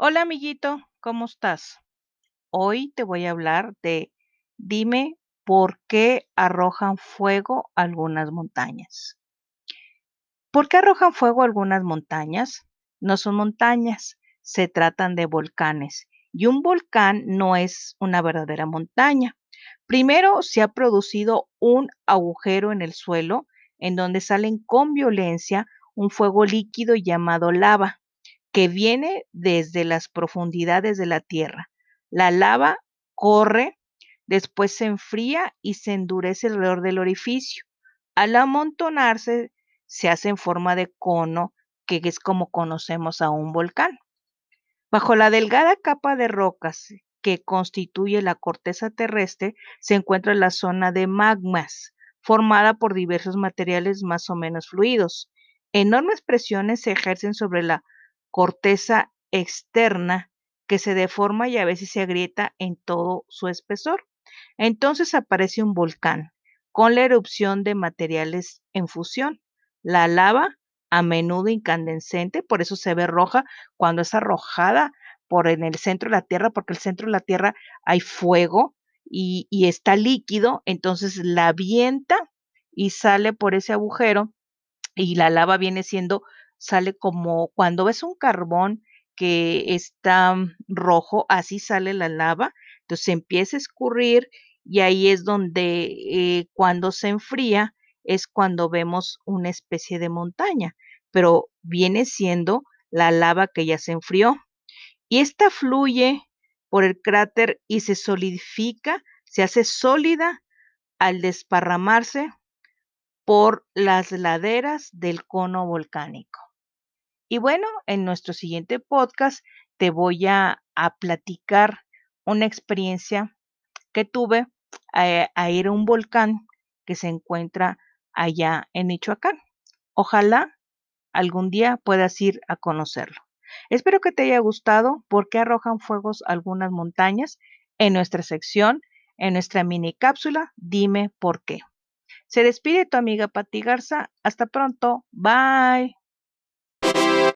Hola amiguito, ¿cómo estás? Hoy te voy a hablar de dime por qué arrojan fuego algunas montañas. ¿Por qué arrojan fuego algunas montañas? No son montañas, se tratan de volcanes. Y un volcán no es una verdadera montaña. Primero se ha producido un agujero en el suelo en donde salen con violencia un fuego líquido llamado lava que viene desde las profundidades de la tierra. La lava corre, después se enfría y se endurece alrededor del orificio. Al amontonarse, se hace en forma de cono, que es como conocemos a un volcán. Bajo la delgada capa de rocas que constituye la corteza terrestre se encuentra la zona de magmas, formada por diversos materiales más o menos fluidos. Enormes presiones se ejercen sobre la corteza externa que se deforma y a veces se agrieta en todo su espesor. Entonces aparece un volcán con la erupción de materiales en fusión. La lava, a menudo incandescente, por eso se ve roja cuando es arrojada por en el centro de la Tierra, porque el centro de la Tierra hay fuego y, y está líquido, entonces la avienta y sale por ese agujero y la lava viene siendo sale como cuando ves un carbón que está mm, rojo, así sale la lava, entonces empieza a escurrir y ahí es donde eh, cuando se enfría es cuando vemos una especie de montaña, pero viene siendo la lava que ya se enfrió. Y esta fluye por el cráter y se solidifica, se hace sólida al desparramarse por las laderas del cono volcánico. Y bueno, en nuestro siguiente podcast te voy a, platicar una experiencia que tuve a, a ir a un volcán que se encuentra allá en Michoacán. Ojalá algún día puedas ir a conocerlo. Espero que te haya gustado porque arrojan fuegos algunas montañas en nuestra sección, en nuestra mini cápsula. Dime por qué. Se despide tu amiga Pati Garza. Hasta pronto. Bye.